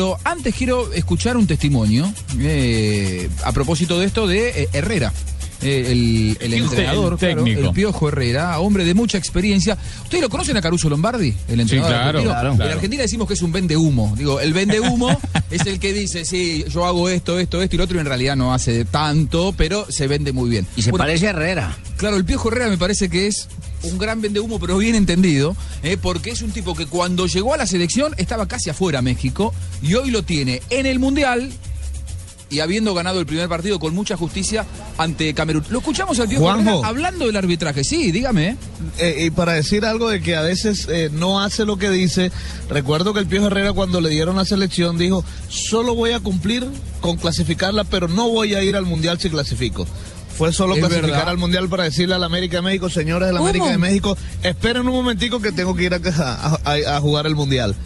pero antes quiero escuchar un testimonio eh, a propósito de esto de eh, Herrera. Eh, el, el El entrenador, claro, técnico. el Piojo Herrera, hombre de mucha experiencia. ¿Ustedes lo conocen a Caruso Lombardi, el entrenador claro, argentino? claro, En. Argentina decimos que es un vende humo. Digo, el vende humo es el que dice, sí, yo hago esto, esto, esto y lo otro, y en realidad no hace tanto, pero se vende muy bien. Y se Bueno, parece a Herrera. Claro, el Piojo Herrera me parece que es un gran vende humo, pero bien entendido, ¿eh? porque es un tipo que cuando llegó a la selección estaba casi afuera México y hoy lo tiene en el Mundial y habiendo ganado el primer partido con mucha justicia ante Camerún. Lo escuchamos al Piojo Juanjo. Herrera hablando del arbitraje. Sí, dígame. Eh, y para decir algo de que a veces eh, no hace lo que dice, recuerdo que el Piojo Herrera cuando le dieron la selección dijo, solo voy a cumplir con clasificarla, pero no voy a ir al Mundial si clasifico. Fue solo Es clasificar verdad. al Mundial para decirle a la América de México, señores de la. América de México, esperen un momentico que tengo que ir a, a- a- a jugar el Mundial.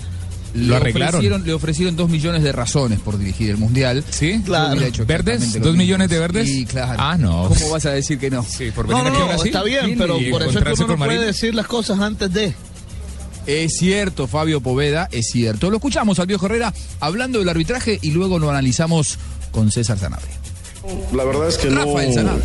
Le Lo arreglaron. Ofrecieron, le ofrecieron dos millones de razones por dirigir el Mundial. ¿Sí? Claro. hecho ¿Verdes? ¿Dos millones de verdes? Sí, claro. Ah, no. ¿Cómo vas a decir que no? Sí, por No, venir no, aquí a no, está bien, ¿Quién pero por eso es que uno no con puede Marín. decir las cosas antes de... Es cierto, Fabio Poveda, es cierto. Lo escuchamos al viejo Herrera hablando del arbitraje y luego lo analizamos con César Sanabria. La verdad es que no,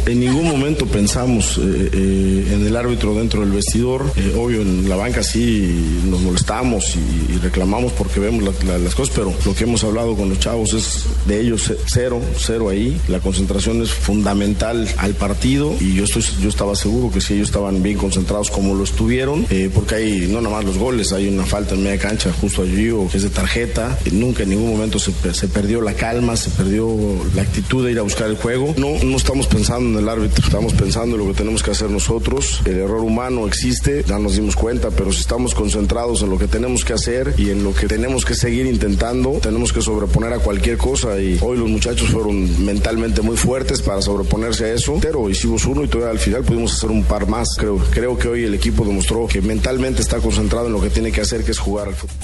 en ningún momento pensamos eh, eh, en el árbitro dentro del vestidor. Eh, obvio, en la banca sí nos molestamos y, y reclamamos porque vemos la- la- las cosas, pero lo que hemos hablado con los chavos es de ellos cero, cero ahí. La concentración es fundamental al partido y yo, estoy, yo estaba seguro que si ellos estaban bien concentrados como lo estuvieron, porque hay no nada más los goles, hay una falta en media cancha justo allí o que es de tarjeta. Nunca en ningún momento se, se perdió la calma, se perdió la actitud de ir a buscar el juego. No, no estamos pensando en el árbitro, estamos pensando en lo que tenemos que hacer nosotros. El error humano existe, ya nos dimos cuenta, pero si estamos concentrados en lo que tenemos que hacer y en lo que tenemos que seguir intentando, tenemos que sobreponer a cualquier cosa y hoy los muchachos fueron mentalmente muy fuertes para sobreponerse a eso, pero hicimos uno y todavía al final pudimos hacer un par más. Creo, creo que hoy el equipo demostró que mentalmente está concentrado en lo que tiene que hacer, que es jugar al fútbol.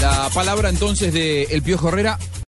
La palabra entonces de El Piojo Herrera,